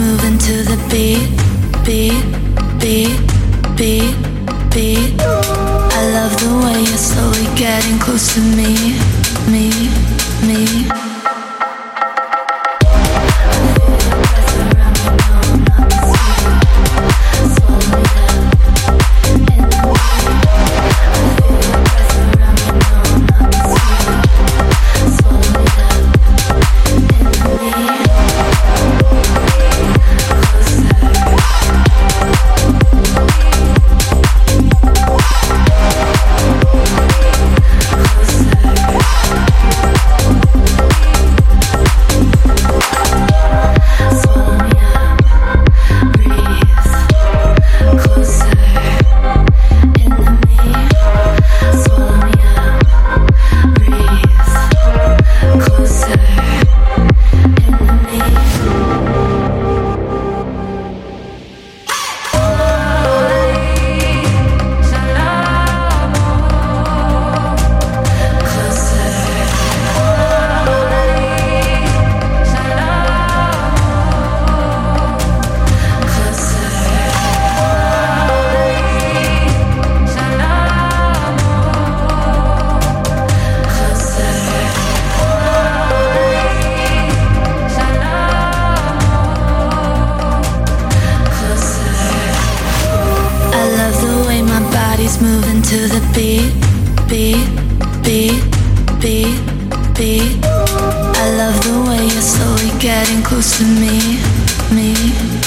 moving to the beat, beat, beat, beat, beat. I love the way you're slowly getting close to me, me, me. to the beat, beat, beat, beat, beat. I love the way you're slowly getting close to me, me.